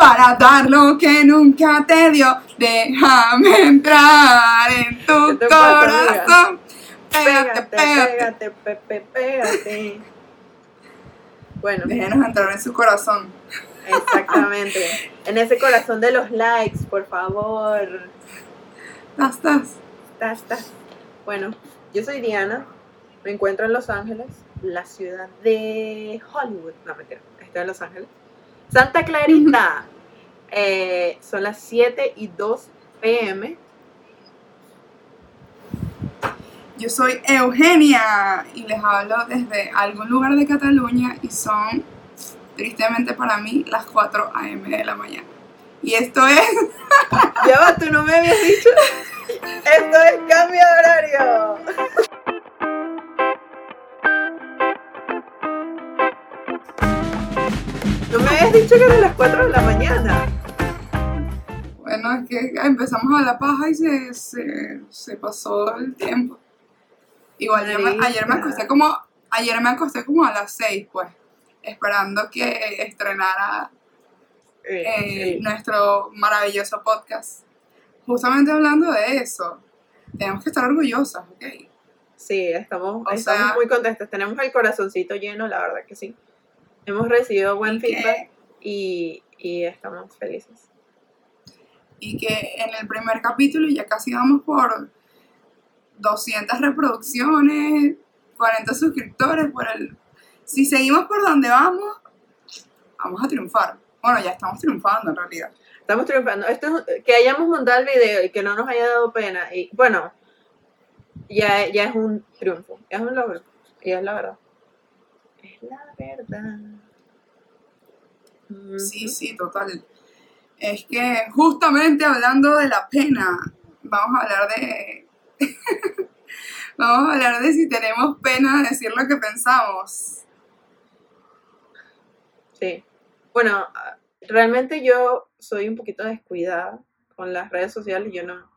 para dar lo que nunca te dio. Déjame entrar en tu ¿Qué te pasa, corazón. Pégate, Pégate, pégate. pégate, pepe, pégate. Bueno, Déjenos entrar en su corazón. exactamente. En ese corazón de los likes, por favor. Tas, tas. Está, está. Bueno, yo soy Diana. Me encuentro en Los Ángeles, la ciudad de Hollywood. No, mentira, estoy en Los Ángeles. Santa Clarita. Eh, son las 7 y 2 pm. Yo soy Eugenia y les hablo desde algún lugar de Cataluña y son, tristemente para mí, las 4 a.m. de la mañana. Y esto es Ya va, tú no me habías dicho. Esto es cambio de horario. No me habías dicho que eran las 4 de la mañana. Bueno, es que empezamos a la paja y se, se, se pasó el tiempo. Igual me- ayer me acosté como, ayer me acosté como a las 6, pues, esperando que estrenara eh, nuestro maravilloso podcast. Justamente hablando de eso, tenemos que estar orgullosas, ¿ok? Sí, estamos, O estamos sea- muy contentos. Tenemos el corazoncito lleno, la verdad que sí. Hemos recibido buen feedback que, y, y estamos felices. Y que en el primer capítulo ya casi vamos por 200 reproducciones, 40 suscriptores, por el... Si seguimos por donde vamos, vamos a triunfar. Bueno, ya estamos triunfando en realidad. Estamos triunfando. Esto es- que hayamos montado el video y que no nos haya dado pena. Y bueno, ya, ya es un triunfo. Ya es un logro. Y es la verdad. Es la verdad. Sí, sí, total. Es que justamente hablando de la pena, vamos a hablar de... vamos a hablar de si tenemos pena de decir lo que pensamos. Sí. Bueno, realmente yo soy un poquito descuidada con las redes sociales. Yo no.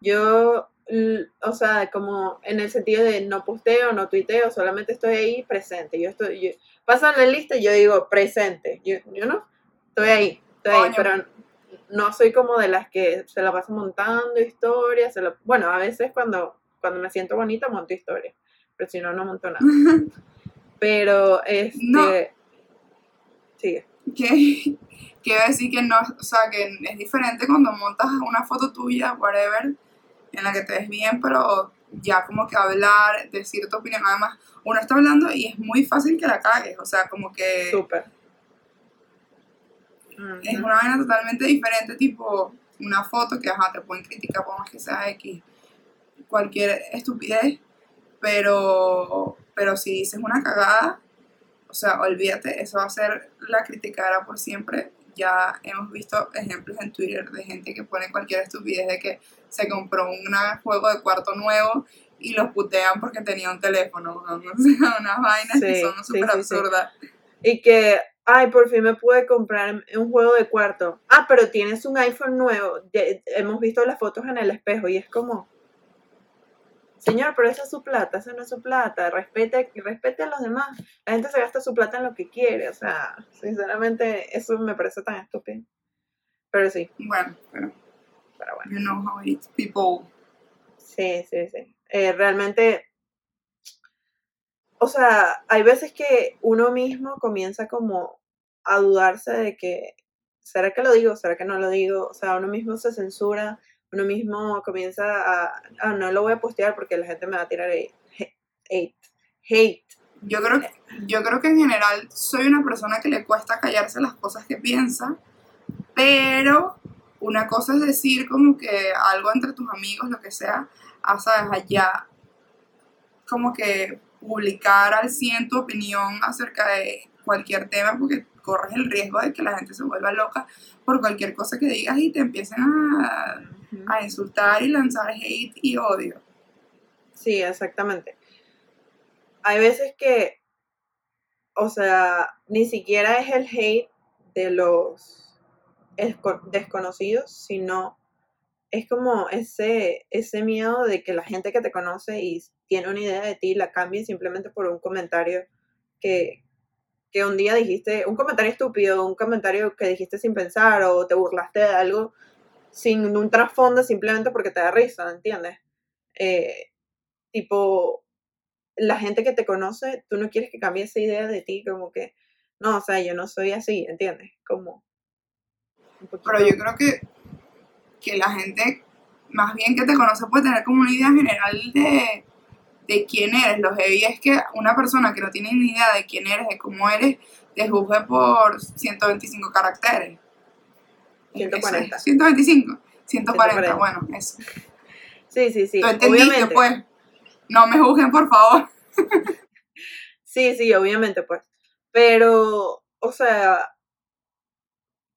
Yo, o sea, como en el sentido de no posteo, no tuiteo, solamente estoy ahí presente. Yo estoy. Yo, pasan la lista y yo digo presente. Yo, yo no. Estoy ahí. Pero no soy como de las que se la pasan montando historias. se la- bueno, a veces cuando, cuando me siento bonita monto historias. Pero si no, no monto nada. Pero, este. No. Sigue. a decir que no, o sea, que es diferente cuando montas una foto tuya, whatever, en la que te ves bien, pero ya como que hablar, decir tu opinión, además, uno está hablando y es muy fácil que la cagues, o sea, como que Súper. Es Ujú. una vaina totalmente diferente, tipo una foto que, ajá, te pueden criticar por más que sea X, cualquier estupidez, pero, pero si dices una cagada, o sea, olvídate, eso va a ser la criticada por siempre. Ya hemos visto ejemplos en Twitter de gente que pone cualquier estupidez de que se compró un juego de cuarto nuevo y los putean porque tenía un teléfono. ¿no? O sea, unas vainas que Sí, son sí, súper sí, sí. absurdas. Y que, ay, por fin me pude comprar un juego de cuarto. Ah, pero tienes un iPhone nuevo. Hemos visto las fotos en el espejo y es como, señor, pero esa es su plata, esa no es su plata. Respete, respete a los demás. La gente se gasta su plata en lo que quiere. O sea, sinceramente, eso me parece tan estúpido. Pero sí, Bueno, pero pero bueno. you know how it's people. Sí, sí, sí. Eh, realmente, o sea, hay veces que uno mismo comienza como a dudarse de que, ¿será que lo digo? ¿Será que no lo digo? O sea, uno mismo se censura, uno mismo comienza a, ah, no lo voy a postear porque la gente me va a tirar hate. Hate. Yo creo, que, yo creo que en general soy una persona que le cuesta callarse las cosas que piensa, pero una cosa es decir como que algo entre tus amigos, lo que sea, a sabes, allá como que publicar al 100 tu opinión acerca de cualquier tema porque corres el riesgo de que la gente se vuelva loca por cualquier cosa que digas y te empiecen a, a insultar y lanzar hate y odio. Sí, exactamente. Hay veces que, o sea, ni siquiera es el hate de los esco- desconocidos, sino es como ese, ese miedo de que la gente que te conoce y tiene una idea de ti la cambie simplemente por un comentario que, que un día dijiste un comentario estúpido, un comentario que dijiste sin pensar o te burlaste de algo sin un trasfondo simplemente porque te da risa, ¿entiendes? Eh, tipo, la gente que te conoce, tú no quieres que cambie esa idea de ti, como que, no, o sea, yo no soy así, ¿entiendes? Como... Pero yo creo que, que la gente, más bien que te conoce, puede tener como una idea general de, de quién eres. Lo heavy es que una persona que no tiene ni idea de quién eres, de cómo eres, te juzgue por 125 caracteres. 140. 125. 140, bueno, eso. Sí, sí, sí. Tú entendiste, pues. No me juzguen, por favor. sí, sí, obviamente, pues. Pero, o sea,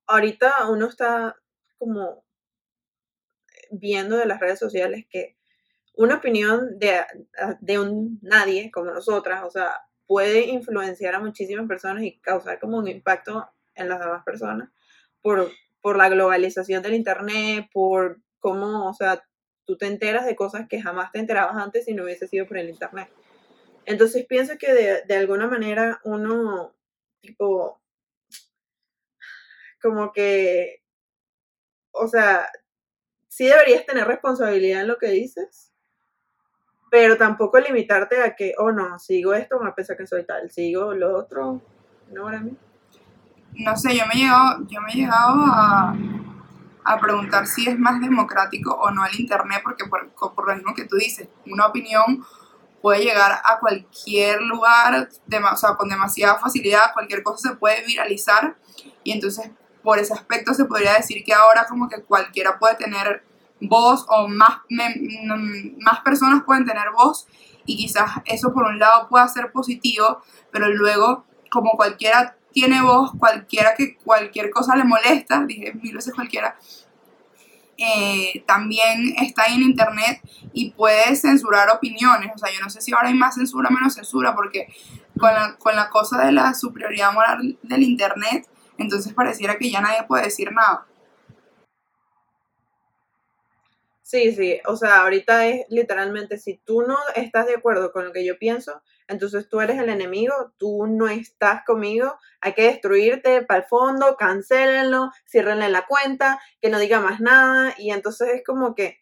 ahorita uno está como viendo de las redes sociales que una opinión de, de un nadie como nosotras, o sea, puede influenciar a muchísimas personas y causar como un impacto en las demás personas por, por la globalización del Internet, por cómo, o sea, tú te enteras de cosas que jamás te enterabas antes si no hubiese sido por el Internet. Entonces pienso que de, de alguna manera uno, tipo, como que, o sea, sí deberías tener responsabilidad en lo que dices, pero tampoco limitarte a que, oh no, sigo esto a pesar que soy tal, sigo lo otro, no para mí. No sé, yo me he llegado, yo me he llegado a, a preguntar si es más democrático o no el Internet, porque por, por lo mismo que tú dices, una opinión puede llegar a cualquier lugar, de, o sea, con demasiada facilidad, cualquier cosa se puede viralizar y entonces por ese aspecto se podría decir que ahora como que cualquiera puede tener voz o más, más personas pueden tener voz y quizás eso por un lado pueda ser positivo, pero luego como cualquiera tiene voz, cualquiera que cualquier cosa le molesta, dije mil veces cualquiera, eh, también está en internet y puede censurar opiniones. O sea, yo no sé si ahora hay más censura o menos censura, porque con la, con la cosa de la superioridad moral del internet, entonces pareciera que ya nadie puede decir nada. Sí, sí, o sea, ahorita es literalmente, si tú no estás de acuerdo con lo que yo pienso, entonces tú eres el enemigo, tú no estás conmigo, hay que destruirte para el fondo, cancélenlo, ciérrenle la cuenta, que no diga más nada, y entonces es como que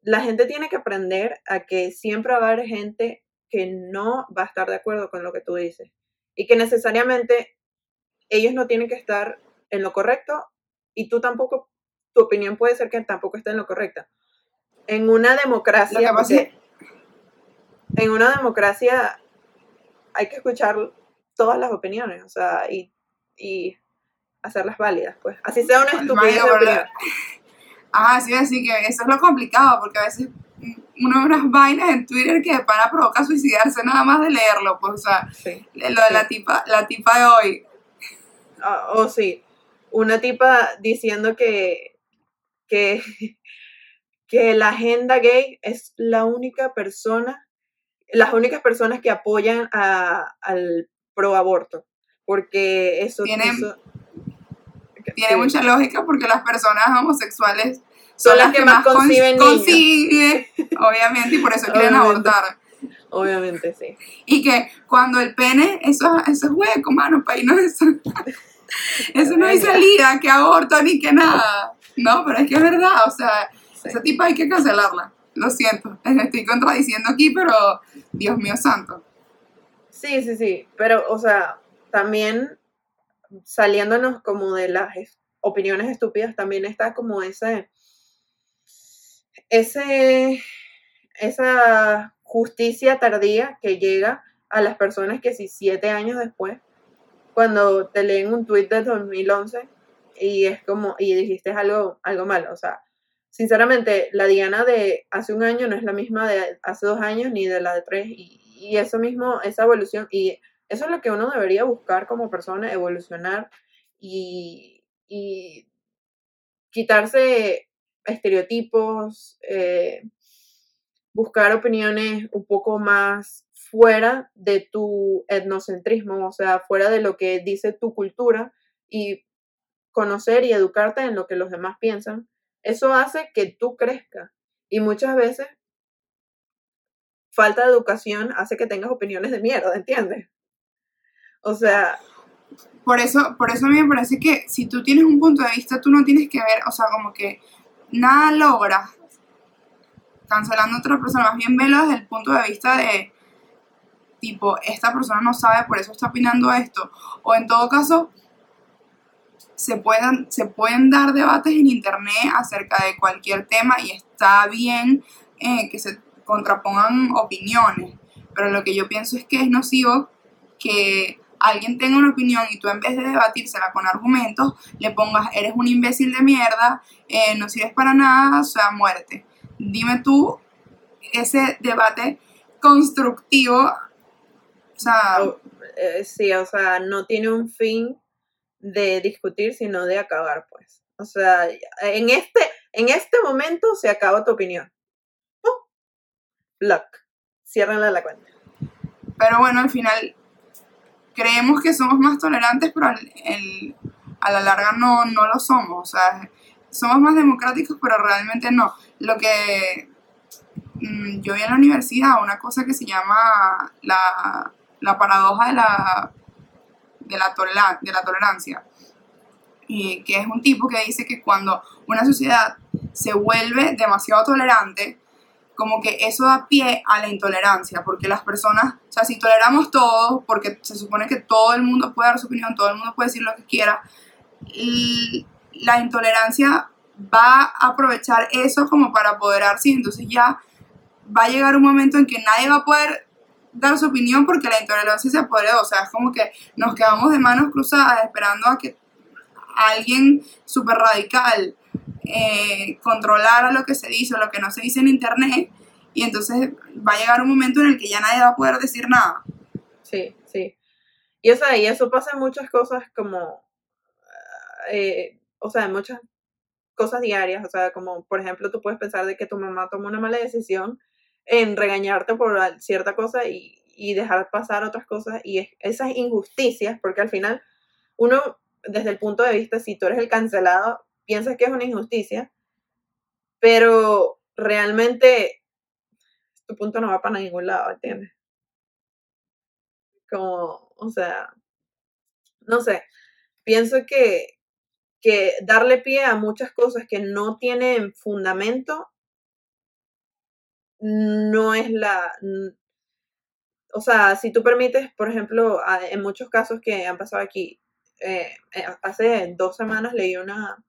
la gente tiene que aprender a que siempre va a haber gente que no va a estar de acuerdo con lo que tú dices, y que necesariamente ellos no tienen que estar en lo correcto, y tú tampoco tu opinión puede ser que tampoco esté en lo correcta. En una democracia, en una democracia hay que escuchar todas las opiniones, o sea, y, y hacerlas válidas, pues. Así sea una estupidez Ah, sí, así que eso es lo complicado, porque a veces uno ve unas vainas en Twitter que para provocar suicidarse nada más de leerlo, pues, o sea, lo de la tipa, la tipa de hoy. Ah, o sí, una tipa diciendo que que, que la agenda gay es la única persona, las únicas personas que apoyan a, al pro aborto, porque eso... Tiene, tiene mucha lógica porque las personas homosexuales son, las, que, más conciben, obviamente, y por eso quieren abortar. Obviamente, sí. Y que cuando el pene, eso, eso es hueco, mano, para no eso. Eso no hay salida, que aborto ni que nada. No, pero es que es verdad, o sea, esa tipa hay que cancelarla. Lo siento, estoy contradiciendo aquí, pero Dios mío santo. Sí, sí, sí, pero, o sea, también saliéndonos como de las opiniones estúpidas, también está como ese, ese, esa justicia tardía que llega a las personas que si siete años después, cuando te leen un tuit de 2011, y es como, y dijiste algo, algo malo, o sea, sinceramente, la Diana de hace un año no es la misma de hace dos años ni de la de tres, y, eso mismo, esa evolución, y eso es lo que uno debería buscar como persona, evolucionar y, y quitarse estereotipos, eh, buscar opiniones un poco más fuera de tu etnocentrismo, o sea, fuera de lo que dice tu cultura y conocer y educarte en lo que los demás piensan, eso hace que tú crezcas. Y muchas veces falta de educación hace que tengas opiniones de mierda, ¿entiendes? O sea, Por eso, por eso a mí me parece que si tú tienes un punto de vista, tú no tienes que ver, o sea, como que nada logras cancelando a otra persona, más bien velo desde el punto de vista de tipo, esta persona no sabe, por eso está opinando esto. O en todo caso, se pueden, se pueden dar debates en internet acerca de cualquier tema y está bien eh, que se contrapongan opiniones. Pero lo que yo pienso es que es nocivo que alguien tenga una opinión y tú en vez de debatírsela con argumentos, le pongas, eres un imbécil de mierda, eh, no sirves para nada, o sea, muerte. Dime tú ese debate constructivo, o sea, eh, sí, o sea, no tiene un fin de discutir, sino de acabar, pues. O sea, en este, en este momento se acaba tu opinión. Block. Ciérrenle la cuenta. pero bueno, al final creemos que somos más tolerantes, pero al- el- a la larga no, no lo somos, o sea, somos más democráticos, pero realmente no. Lo que mm, yo vi en la universidad, una cosa que se llama la, la paradoja de la, de la, tolera- de la tolerancia, y que es un tipo que dice que cuando una sociedad se vuelve demasiado tolerante, como que eso da pie a la intolerancia, porque las personas, o sea, si toleramos todo, porque se supone que todo el mundo puede dar su opinión, todo el mundo puede decir lo que quiera, y la intolerancia va a aprovechar eso como para apoderarse entonces ya va a llegar un momento en que nadie va a poder dar su opinión porque la intolerancia se apoderó, o sea, es como que nos quedamos de manos cruzadas esperando a que alguien súper radical eh, controlara lo que se dice o lo que no se dice en internet y entonces va a llegar un momento en el que ya nadie va a poder decir nada. Sí, sí. Y o sea, y eso pasa en muchas cosas como, eh, o sea, en muchas cosas diarias, o sea, como por ejemplo tú puedes pensar de que tu mamá tomó una mala decisión en regañarte por cierta cosa y, y dejar pasar otras cosas y es- esas injusticias, porque al final uno, desde el punto de vista, si tú eres el cancelado, piensas que es una injusticia, pero realmente tu punto no va para ningún lado, ¿entiendes? Como, o sea, no sé, pienso que, que darle pie a muchas cosas que no tienen fundamento no es la... O sea, si tú permites, por ejemplo, en muchos casos que han pasado aquí, eh, eh, hace dos semanas leí una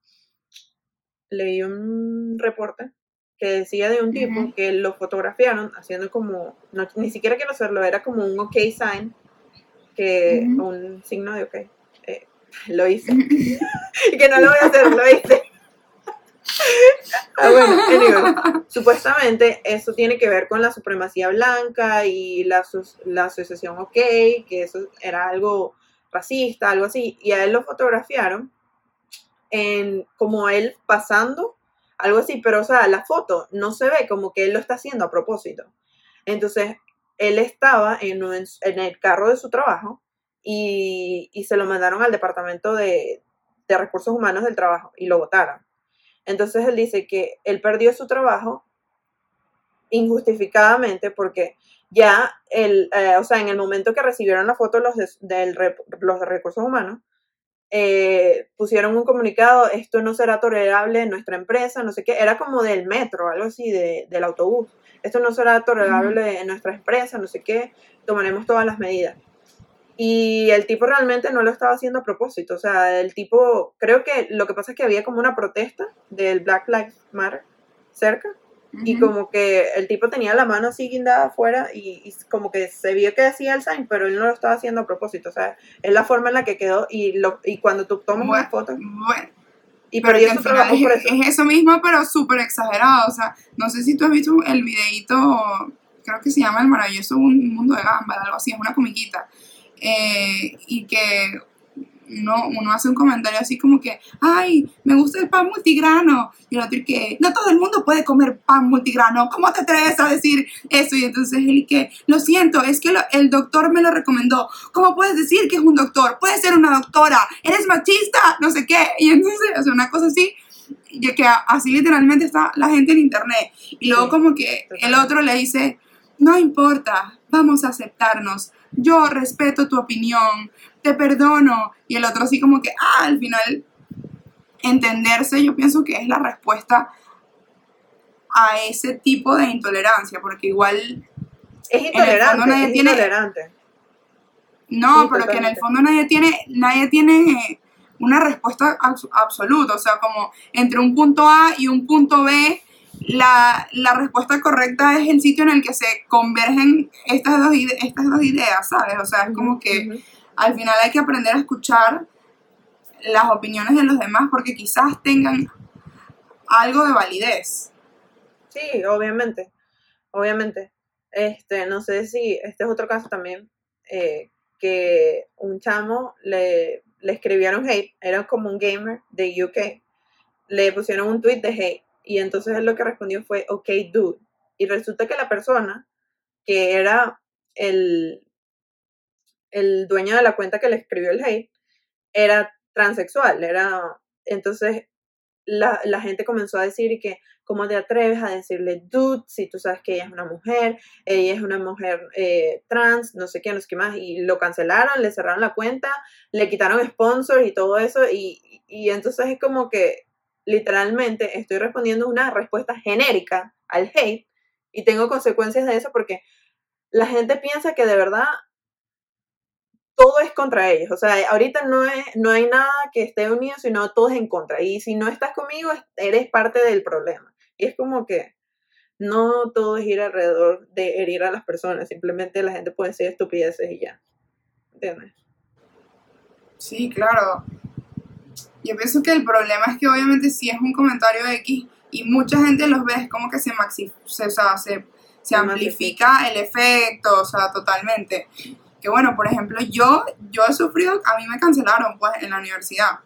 leí un reporte que decía de un tipo que lo fotografiaron haciendo como, no, ni siquiera quiero hacerlo, era como un ok sign, que un signo de ok. Eh, lo hice. y que no lo voy a hacer, lo hice. Ah, supuestamente eso tiene que ver con la supremacía blanca y la, la asociación OK, que eso era algo racista, algo así, y a él lo fotografiaron en como él pasando, algo así, pero o sea, la foto no se ve como que él lo está haciendo a propósito. Entonces, él estaba en, en el carro de su trabajo y, y se lo mandaron al departamento de, de recursos humanos del trabajo y lo votaron. Entonces él dice que él perdió su trabajo injustificadamente porque ya, el, eh, o sea, en el momento que recibieron la foto los de, del los de recursos humanos, eh, pusieron un comunicado, esto no será tolerable en nuestra empresa, no sé qué, era como del metro, algo así, de, del autobús, esto no será tolerable en nuestra empresa, no sé qué, tomaremos todas las medidas. Y el tipo realmente no lo estaba haciendo a propósito, o sea, el tipo, creo que lo que pasa es que había como una protesta del Black Lives Matter cerca, y Ujú. como que el tipo tenía la mano así guindada afuera y, y como que se vio que hacía el sign, pero él no lo estaba haciendo a propósito, o sea, es la forma en la que quedó y, lo, y cuando tú tomas Bueno, una foto Bueno, y pero trabajo es, por eso. es eso mismo, pero súper exagerado. O sea, no sé si tú has visto el videíto, creo que se llama El maravilloso Mun- mundo de Gumball, algo así, es una comiquita. Eh, y que uno, uno hace un comentario así como que, ay, me gusta el pan multigrano. Y el otro y que, no todo el mundo puede comer pan multigrano. ¿Cómo te atreves a decir eso? Y entonces él que, lo siento, es que lo- el doctor me lo recomendó. ¿Cómo puedes decir que es un doctor? Puedes ser una doctora. Eres machista, no sé qué. Y entonces, o sea, una cosa así. Y que así literalmente está la gente en internet. Y luego Sí, como que el otro le dice, no importa, vamos a aceptarnos. Yo respeto tu opinión, te perdono, y el otro así como que, ah, al final, entenderse, yo pienso que es la respuesta a ese tipo de intolerancia, porque igual... Es intolerante, nadie es tiene, intolerante. No, pero que en el fondo nadie tiene, nadie tiene una respuesta absoluta, o sea, como entre un punto A y un punto B, la, respuesta correcta es el sitio en el que se convergen estas dos, estas dos ideas, ¿sabes? O sea, es como que al final hay que aprender a escuchar las opiniones de los demás porque quizás tengan algo de validez. Sí, obviamente, obviamente. Este, no sé si este es otro caso también, eh, que un chamo le, le escribieron hate, era como un gamer de UK, le pusieron un tweet de hate y entonces él lo que respondió fue, ok, dude. Y resulta que la persona que era el, el dueño de la cuenta que le escribió el hate era transexual, era, entonces la, la, gente comenzó a decir que, ¿cómo te atreves a decirle dude si tú sabes que ella es una mujer, ella es una mujer eh, trans, no sé qué, no sé qué más? Y lo cancelaron, le cerraron la cuenta, le quitaron sponsors y todo eso, y, y entonces es como que literalmente estoy respondiendo una respuesta genérica al hate y tengo consecuencias de eso porque la gente piensa que de verdad todo es contra ellos. O sea, ahorita no, es, no hay nada que esté unido, sino todo es en contra. Y si no estás conmigo, eres parte del problema. Y es como que no todo es ir alrededor de herir a las personas. Simplemente la gente puede decir estupideces y ya. ¿Entiendes? Sí, claro. Yo pienso que el problema es que obviamente si es un comentario X y mucha gente los ve, es como que se, maxi, se, o sea, se, se amplifica el efecto, o sea, totalmente. Que bueno, por ejemplo, yo, yo he sufrido, a mí me cancelaron pues en la universidad,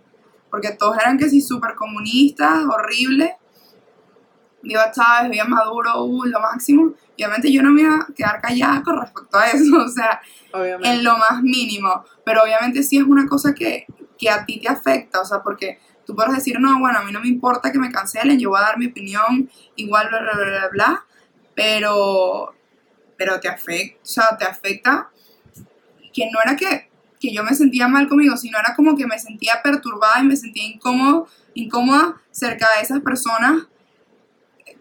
porque todos eran que sí súper comunistas, horrible, viva Chávez, viva Maduro, uh, lo máximo, y obviamente yo no me iba a quedar callada con respecto a eso, o sea, en lo más mínimo, pero obviamente sí es una cosa que, que a ti te afecta, o sea, porque tú puedes decir, no, bueno, a mí no me importa que me cancelen, yo voy a dar mi opinión, igual, bla, bla, bla, bla, pero, pero te afecta, o sea, te afecta que no era que, yo me sentía mal conmigo, sino era como que me sentía perturbada y me sentía incómodo, incómoda cerca de esas personas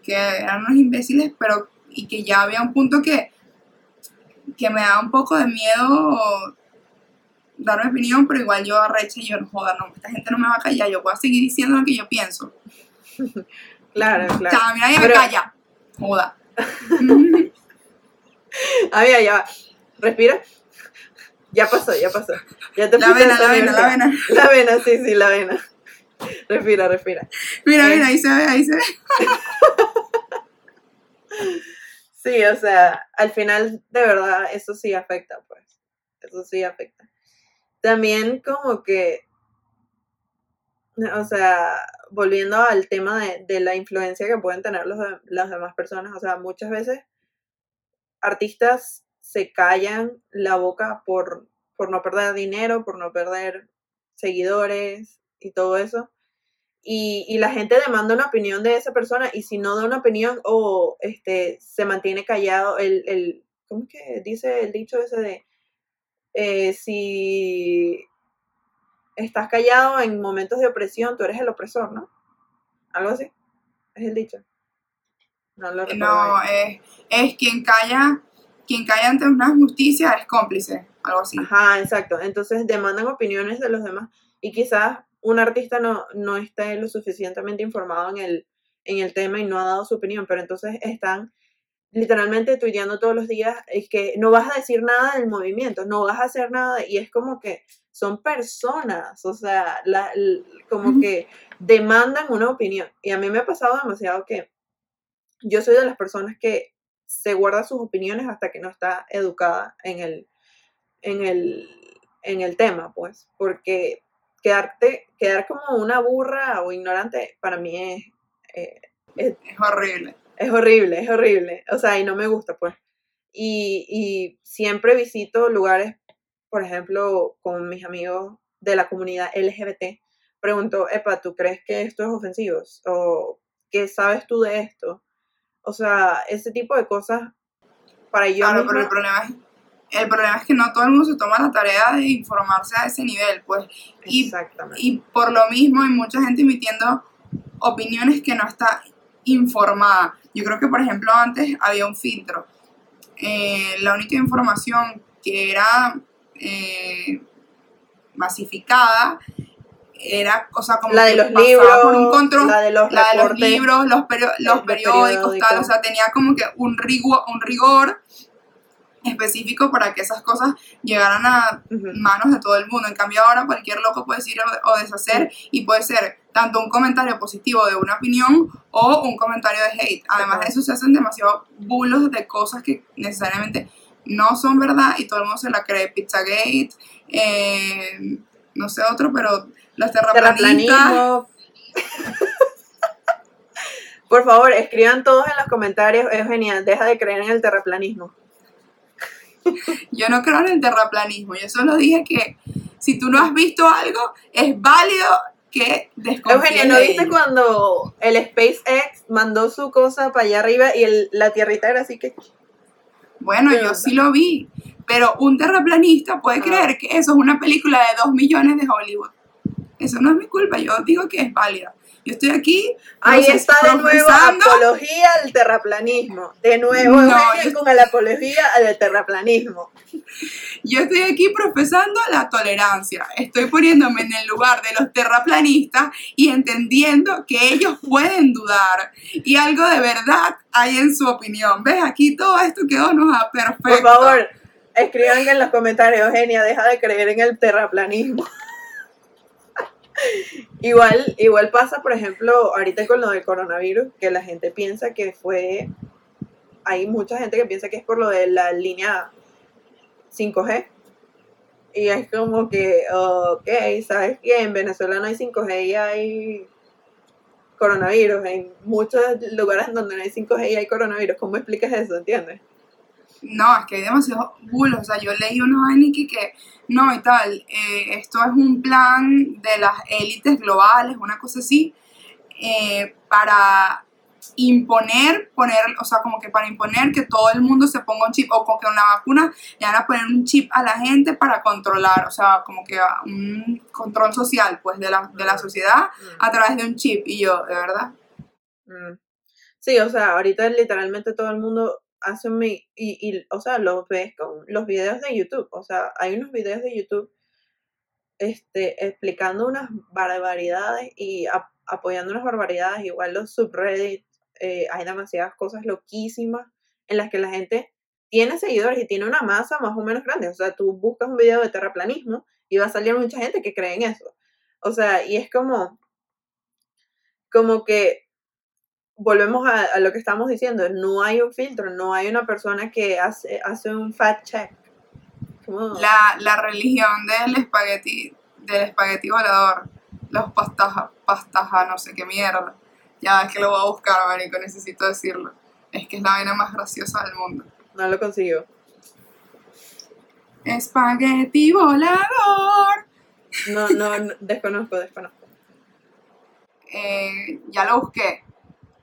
que eran unos imbéciles, pero y que ya había un punto que, que me daba un poco de miedo dar mi opinión, pero igual yo arrecha y yo, no joda, no, esta gente no me va a callar, yo voy a seguir diciendo lo que yo pienso. claro, claro. O sea, mira, me calla, joda. a ver, ya, respira. Ya pasó, ya pasó. Ya te la vena, la vena, la vena. La vena, sí, sí, la vena. Respira, respira. Mira, mira, ahí se ve, ahí se ve. sí, o sea, al final, de verdad, eso sí afecta, pues. Eso sí afecta. También como que, o sea, volviendo al tema de, de la influencia que pueden tener los, las demás personas, o sea, muchas veces artistas se callan la boca por, por no perder dinero, por no perder seguidores y todo eso. Y, la gente demanda una opinión de esa persona y si no da una opinión o este, se mantiene callado, el, el, ¿cómo es que dice el dicho ese de eh, si estás callado en momentos de opresión, tú eres el opresor, ¿no? Algo así, es el dicho. No, lo no es, es quien calla quien cae ante una justicia es cómplice, algo así. Ajá, exacto. Entonces demandan opiniones de los demás y quizás un artista no, no esté lo suficientemente informado en el, en el tema y no ha dado su opinión, pero entonces están literalmente tuiteando todos los días, es que no vas a decir nada del movimiento, no vas a hacer nada, y es como que son personas, o sea, la, como que demandan una opinión. Y a mí me ha pasado demasiado que yo soy de las personas que se guarda sus opiniones hasta que no está educada en el, en el, en el tema, pues, porque quedarte, quedar como una burra o ignorante para mí eh, es, es, horrible. Es horrible, es horrible, o sea, y no me gusta, pues. Y, y siempre visito lugares, por ejemplo, con mis amigos de la comunidad LGBT, pregunto, Epa, ¿tú crees que esto es ofensivo? ¿O qué sabes tú de esto? O sea, ese tipo de cosas para yo. Claro, pero el problema es, El problema es que no todo el mundo se toma la tarea de informarse a ese nivel, pues. Y, Exactamente. y por lo mismo hay mucha gente emitiendo opiniones que no está informada. Yo creo que, por ejemplo, antes había un filtro. Eh, la única información que era eh, masificada era, o sea, como la de los libros, por un control, la de los la de los libros, los, los periódicos, tal, o sea, tenía como que un rigor, un rigor específico para que esas cosas llegaran a manos de todo el mundo. En cambio ahora cualquier loco puede decir o, o deshacer y puede ser tanto un comentario positivo de una opinión o un comentario de hate. Además de eso se hacen demasiados bulos de cosas que necesariamente no son verdad y todo el mundo se la cree. Pizzagate, eh, no sé otro, pero los terraplanistas. Por favor, escriban todos en los comentarios, Eugenia, deja de creer en el terraplanismo. Yo no creo en el terraplanismo. Yo solo dije que si tú no has visto algo, es válido que Eugenia, ¿no viste cuando el SpaceX mandó su cosa para allá arriba y el- la tierrita era así que... Bueno, yo sí lo vi, pero un terraplanista puede Ah. creer que eso es una película de dos millones de Hollywood. Eso no es mi culpa, yo digo que es válida. Yo estoy aquí Ahí está de nuevo apología al terraplanismo. De nuevo, No, yo- con la apología al terraplanismo. Yo estoy aquí profesando la tolerancia. Estoy poniéndome en el lugar de los terraplanistas y entendiendo que ellos pueden dudar y algo de verdad hay en su opinión. ¿Ves? Aquí todo esto quedó nos da perfecto. Por favor, escriban en los comentarios, Eugenia, deja de creer en el terraplanismo. igual, igual pasa, por ejemplo, ahorita con lo del coronavirus, que la gente piensa que fue. Hay mucha gente que piensa que es por lo de la línea 5G. Y es como que, ok, ¿sabes qué? En Venezuela no hay 5G y hay coronavirus. En muchos lugares donde no hay 5G y hay coronavirus. ¿Cómo explicas eso? ¿Entiendes? No, es que hay demasiados bulos. O sea, yo leí unos vaina que, que no y tal. eh, esto es un plan de las élites globales, una cosa así, eh, para imponer, poner, o sea, como que para imponer que todo el mundo se ponga un chip, o como que con la vacuna le van a poner un chip a la gente para controlar, o sea, como que un control social, pues, de la, de la sociedad a través de un chip. Y yo, de verdad, Mm. Sí, o sea, ahorita literalmente todo el mundo mi- Y, y, o sea, lo ves con los videos de YouTube. O sea, hay unos videos de YouTube este, explicando unas barbaridades y ap- apoyando unas barbaridades. Igual los subreddits, eh, hay demasiadas cosas loquísimas en las que la gente tiene seguidores y tiene una masa más o menos grande. O sea, tú buscas un video de terraplanismo y va a salir mucha gente que cree en eso. O sea, y es como, como que volvemos a, a lo que estamos diciendo, no hay un filtro, no hay una persona que hace, hace un fact check. La, la religión del espagueti, del espagueti volador, los pastaja, pastaja, no sé qué mierda. Ya es que lo voy a buscar, marico, necesito decirlo. Es que es la vaina más graciosa del mundo. no lo consiguió. Espagueti volador. No, no, no, desconozco, desconozco. Eh, ya lo busqué.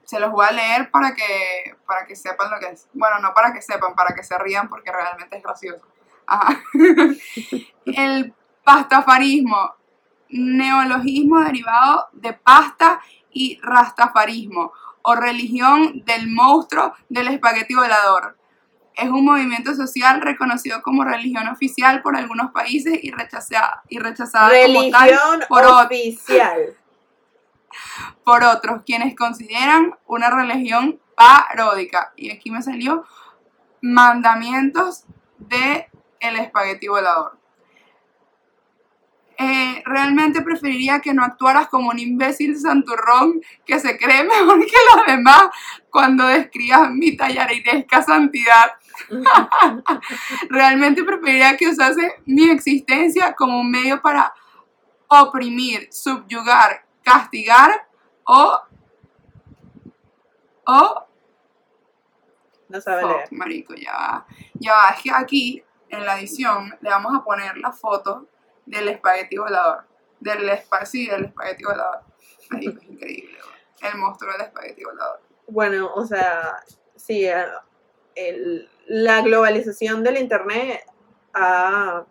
Se los voy a leer para que, para que sepan lo que es. Bueno, no para que sepan, para que se rían porque realmente es gracioso. Ajá. El pastafarismo, neologismo derivado de pasta y rastafarismo, o religión del monstruo del espagueti volador. Es un movimiento social reconocido como religión oficial por algunos países y rechazada, y rechazada como tal Religión otros oficial. Por otros, quienes consideran una religión paródica. Y aquí me salió mandamientos de el espagueti volador. Eh, realmente preferiría que no actuaras como un imbécil santurrón que se cree mejor que los demás cuando describas mi tallarinesca santidad. Realmente preferiría que usase mi existencia como un medio para oprimir, subyugar, castigar o o No sabe fuck, leer. marico, ya va. Ya va, es que aquí en la edición le vamos a poner la foto del espagueti volador. Del espa sí, del espagueti volador. Marico, es increíble. El monstruo del espagueti volador. Bueno, o sea, sí, eh, el- la globalización del Internet ha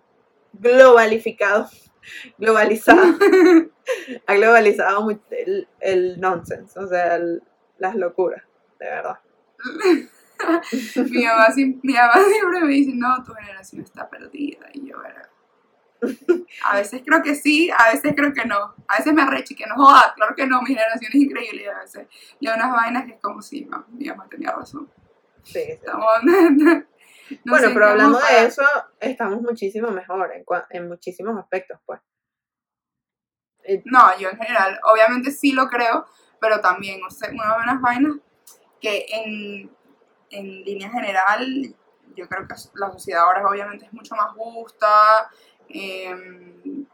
globalificado, globalizado, ha globalizado mucho el, el nonsense, o sea, el- las locuras, de verdad. mi, mamá, mi mamá siempre me dice, no, tu generación está perdida. Y yo, "Verga". A veces creo que sí, a veces creo que no. A veces me arrecho y que no joda, claro que no, mi generación es increíble. Y a veces leo unas vainas que es como si ma- mi mamá tenía razón. Sí, sí. Estamos, no bueno, pero hablando de eso, estamos muchísimo mejor en, en muchísimos aspectos, pues. No, yo en general, obviamente sí lo creo, pero también, o sea, una de unas vainas que en, en línea general, yo creo que la sociedad ahora obviamente es mucho más justa, em,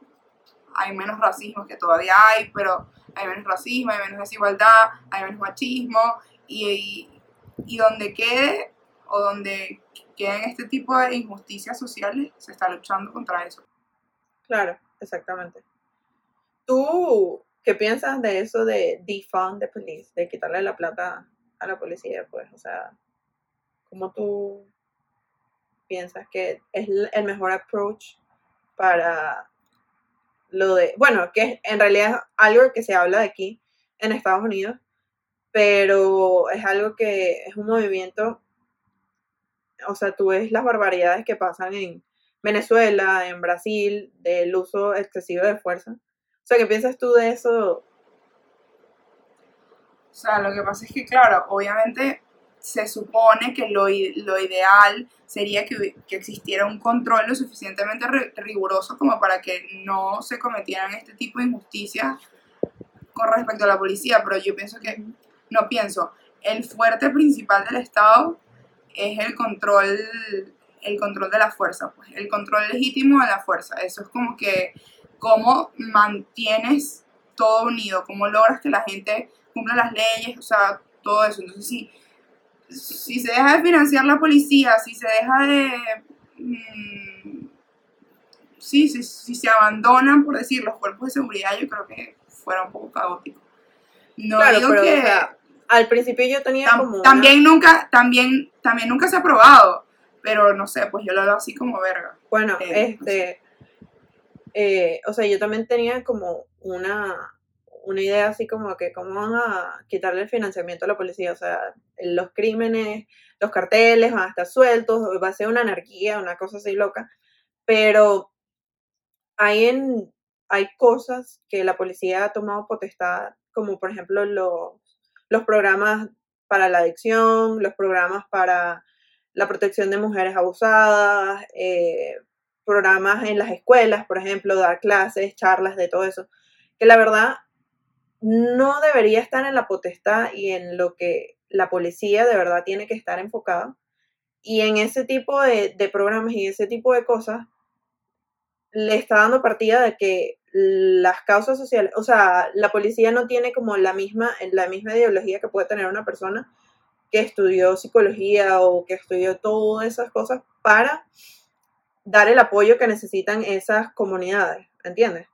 hay menos racismo que todavía hay, pero hay menos racismo, hay menos desigualdad, hay menos machismo, y, y, y donde quede o donde queden este tipo de injusticias sociales, se está luchando contra eso. Claro, exactamente. ¿Tú qué piensas de eso de defund the police, de quitarle la plata a la policía? Pues, o sea, ¿cómo tú piensas que es el mejor approach para lo de, bueno, que en realidad es algo que se habla de aquí en Estados Unidos, pero es algo que es un movimiento, o sea, tú ves las barbaridades que pasan en Venezuela, en Brasil, del uso excesivo de fuerza. O sea, ¿qué piensas tú de eso? O sea, lo que pasa es que, claro, obviamente se supone que lo, lo ideal sería que, que existiera un control lo suficientemente ri- riguroso como para que no se cometieran este tipo de injusticias con respecto a la policía, pero yo pienso que, no pienso, el fuerte principal del Estado es el control, el control de la fuerza, pues, el control legítimo de la fuerza. Eso es como que cómo mantienes todo unido, cómo logras que la gente cumpla las leyes, o sea, todo eso. Entonces, si, si se deja de financiar la policía, si se deja de... mm, sí, si, si se abandonan, por decir, los cuerpos de seguridad, yo creo que fuera un poco caótico. No claro, digo pero que... o sea, al principio yo tenía Tam- como una- también nunca, también, también nunca se ha probado, pero no sé, pues yo lo veo así como verga. Bueno, Eh, este, eh, o sea, yo también tenía como una, una idea así como que cómo van a quitarle el financiamiento a la policía, o sea, los crímenes, los carteles van a estar sueltos, va a ser una anarquía, una cosa así loca, pero hay, en, hay cosas que la policía ha tomado potestad, como por ejemplo los, los programas para la adicción, los programas para la protección de mujeres abusadas, eh, programas en las escuelas, por ejemplo, dar clases, charlas de todo eso, que la verdad no debería estar en la potestad y en lo que la policía de verdad tiene que estar enfocada. Y en ese tipo de, de programas y ese tipo de cosas, le está dando partida de que las causas sociales, o sea, la policía no tiene como la misma, la misma ideología que puede tener una persona que estudió psicología o que estudió todas esas cosas para dar el apoyo que necesitan esas comunidades, ¿entiendes?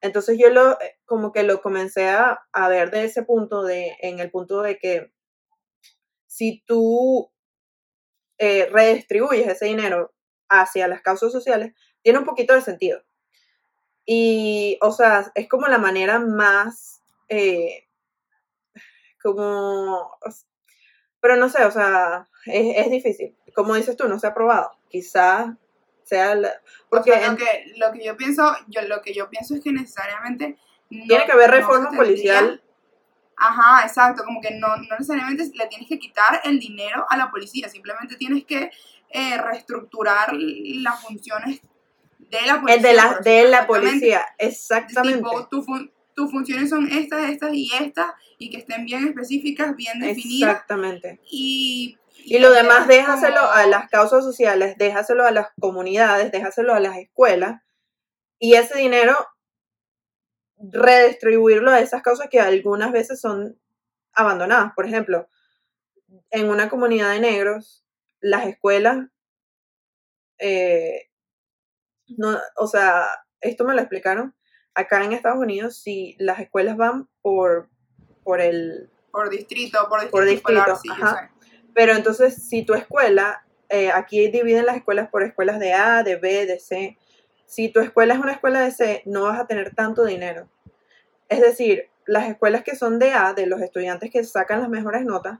Entonces yo lo, eh, como que lo comencé a, ver de ese punto, de, en el punto de que si tú eh, redistribuyes ese dinero hacia las causas sociales, tiene un poquito de sentido. Y, o sea, es como la manera más, eh, como, pero no sé, o sea, es, es, difícil. Como dices tú, no se ha probado. Quizás sea la, porque o sea, lo, que, lo que yo pienso, yo lo que yo pienso es que necesariamente no, tiene que haber reforma no policial. Ajá, exacto, como que no, no necesariamente le tienes que quitar el dinero a la policía, simplemente tienes que eh, reestructurar las funciones de la policía. El de la, de la policía, exactamente. Tipo, tu fun, tus funciones son estas, estas y estas, y que estén bien específicas, bien definidas. Exactamente. Y, y, y lo demás déjaselo como... a las causas sociales, déjaselo a las comunidades, déjaselo a las escuelas, y ese dinero redistribuirlo a esas causas que algunas veces son abandonadas. Por ejemplo, en una comunidad de negros, las escuelas, eh, no, o sea, esto me lo explicaron. Acá en Estados Unidos, si las escuelas van por, por el... Por distrito, por distrito. Por distrito, escolar, sí, ajá. Pero entonces, si tu escuela eh, aquí dividen las escuelas por escuelas de A, de B, de C. Si tu escuela es una escuela de C, no vas a tener tanto dinero. Es decir, las escuelas que son de A, de los estudiantes que sacan las mejores notas,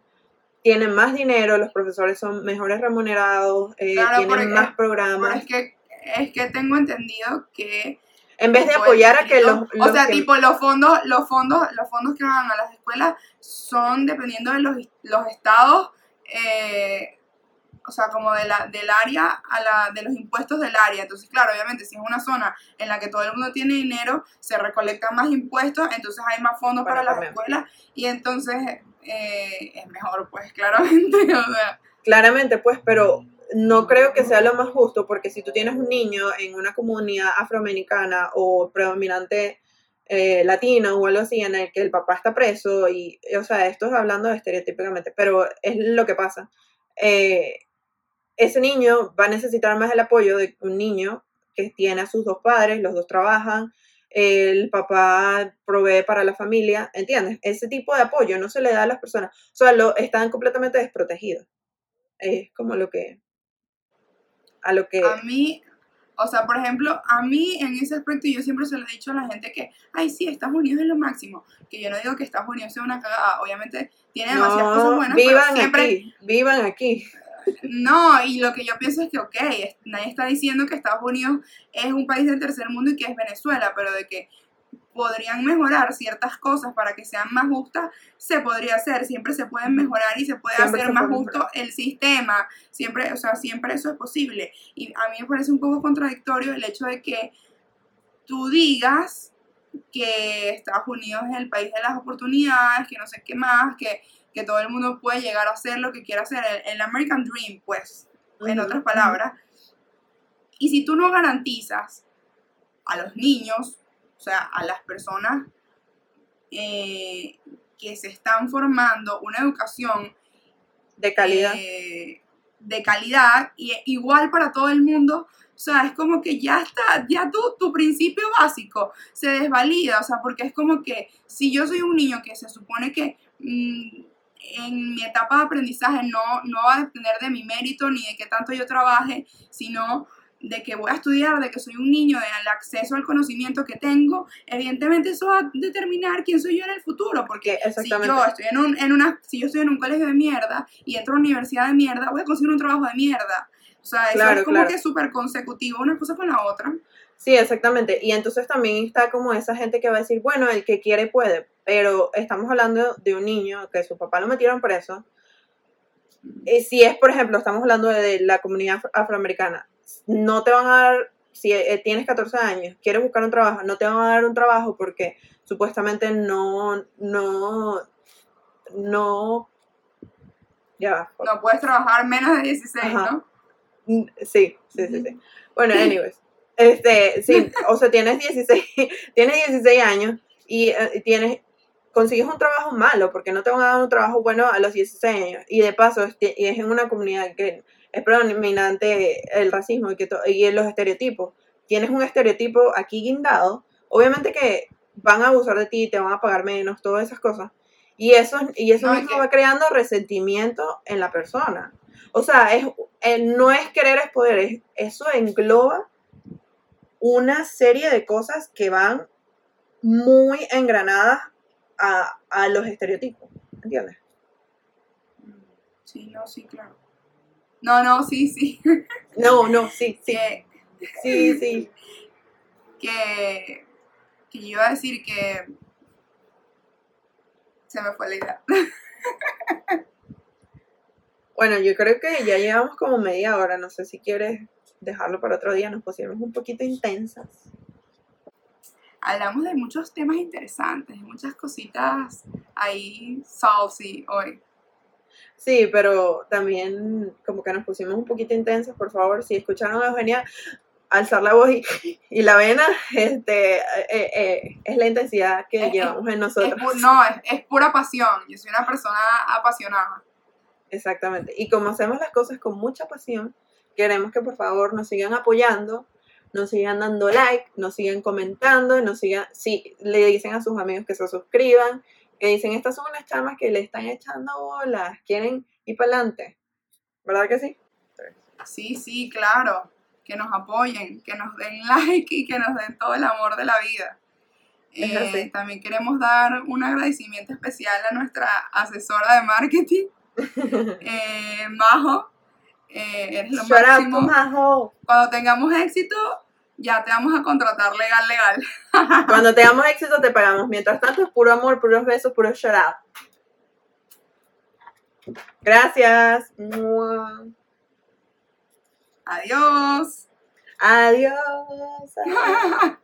tienen más dinero, los profesores son mejores remunerados, eh, Claro, tienen más Pero programas. es que, es que tengo entendido que En vez de apoyar a que los... o sea, que- tipo los fondos, los fondos, los fondos que van a las escuelas son dependiendo de los, los estados, eh, o sea, como de la, del área a la, de los impuestos del área. Entonces, claro, obviamente, si es una zona en la que todo el mundo tiene dinero, se recolectan más impuestos, entonces hay más fondos Para las escuelas y entonces eh, es mejor, pues, claramente. O sea, Claramente, pues, pero no creo que sea lo más justo, porque si tú tienes un niño en una comunidad afroamericana o predominante eh, latina o algo así, en el que el papá está preso, y, o sea, esto es hablando estereotípicamente, pero es lo que pasa. Eh, ese niño va a necesitar más el apoyo de un niño que tiene a sus dos padres, los dos trabajan, el papá provee para la familia, ¿entiendes? Ese tipo de apoyo no se le da a las personas, o sea, están completamente desprotegidos. Es como lo que, a lo que, a mí, o sea, por ejemplo, a mí en ese aspecto yo siempre se lo he dicho a la gente que, ay, sí, Estados Unidos es lo máximo. Que yo no digo que Estados Unidos sea una cagada, obviamente tiene demasiadas cosas buenas, vivan pero siempre, aquí, vivan aquí. no, y lo que yo pienso es que, ok, nadie está diciendo que Estados Unidos es un país del tercer mundo y que es Venezuela, pero de que podrían mejorar ciertas cosas para que sean más justas, se podría hacer, siempre se pueden mejorar y se puede Siempre hacer se más puede justo mejorar. el sistema, siempre, o sea, siempre eso es posible. Y a mí me parece un poco contradictorio el hecho de que tú digas que Estados Unidos es el país de las oportunidades, que no sé qué más, que, que todo el mundo puede llegar a hacer lo que quiera hacer, el, el American Dream, pues, en Ujú, otras palabras. Y si tú no garantizas a los niños, o sea, a las personas eh, que se están formando una educación De calidad. eh, de calidad y igual para todo el mundo. O sea, es como que ya está, ya tu, tu principio básico se desvalida, o sea, porque es como que si yo soy un niño que se supone que mm, en mi etapa de aprendizaje no, no va a depender de mi mérito ni de que tanto yo trabaje, sino de que voy a estudiar, de que soy un niño, del acceso al conocimiento que tengo, evidentemente eso va a determinar quién soy yo en el futuro, porque Que si yo estoy en, un, en una, si yo estoy en un colegio de mierda y entro a una universidad de mierda, voy a conseguir un trabajo de mierda. O sea, eso Claro, es como claro. que súper consecutivo una cosa con la otra. Sí, exactamente. Y entonces también está como esa gente que va a decir, bueno, el que quiere puede, pero estamos hablando de un niño que su papá lo metieron preso. Y si es, por ejemplo, estamos hablando de la comunidad afro- afroamericana, no te van a dar, si eh, tienes 14 años, quieres buscar un trabajo, no te van a dar un trabajo porque supuestamente no, no, no, ya, No puedes trabajar menos de 16, Ajá. ¿no? Mm, Sí, sí, sí, sí. Bueno, anyways. Este, sí, o sea, tienes 16, tienes 16 años y eh, tienes, consigues un trabajo malo porque no te van a dar un trabajo bueno a los 16 años. Y de paso, es, y es en una comunidad que es predominante el racismo y, que y los estereotipos. Tienes un estereotipo aquí guindado, obviamente que van a abusar de ti, te van a pagar menos, todas esas cosas. Y eso, y eso No, mismo que- va creando resentimiento en la persona. O sea, es, no es querer es poder, es- eso engloba una serie de cosas que van muy engranadas a, a los estereotipos, ¿entiendes? Sí, no, sí, claro. No, no, sí, sí. No, no, sí, sí, Que, sí, sí. que, que yo iba a decir que se me fue la idea. Bueno, yo creo que ya llevamos como media hora, no sé si quieres dejarlo para otro día, nos pusimos un poquito intensas. Hablamos de muchos temas interesantes, muchas cositas ahí saucy hoy. Sí, pero también como que nos pusimos un poquito intensas, por favor, si escucharon a Eugenia alzar la voz y, y la vena, este, eh, eh, es la intensidad que Es- llevamos en nosotros. no, es, es pura pasión. Yo soy una persona apasionada. Exactamente. Y como hacemos las cosas con mucha pasión, queremos que por favor nos sigan apoyando, nos sigan dando like, nos sigan comentando, nos sigan, si le dicen a sus amigos que se suscriban, que dicen, estas son unas chamas que le están echando bolas, quieren ir para adelante. ¿Verdad que sí? Sí, sí, claro. Que nos apoyen, que nos den like y que nos den todo el amor de la vida. Eh, también queremos dar un agradecimiento especial a nuestra asesora de marketing, eh, Majo. Eh, eres lo Shout máximo. Majo. Cuando tengamos éxito, ya te vamos a contratar legal, legal. Cuando tengamos éxito te pagamos. Mientras tanto es puro amor, puros besos, puro shout out. Gracias. Mua. Adiós. Adiós.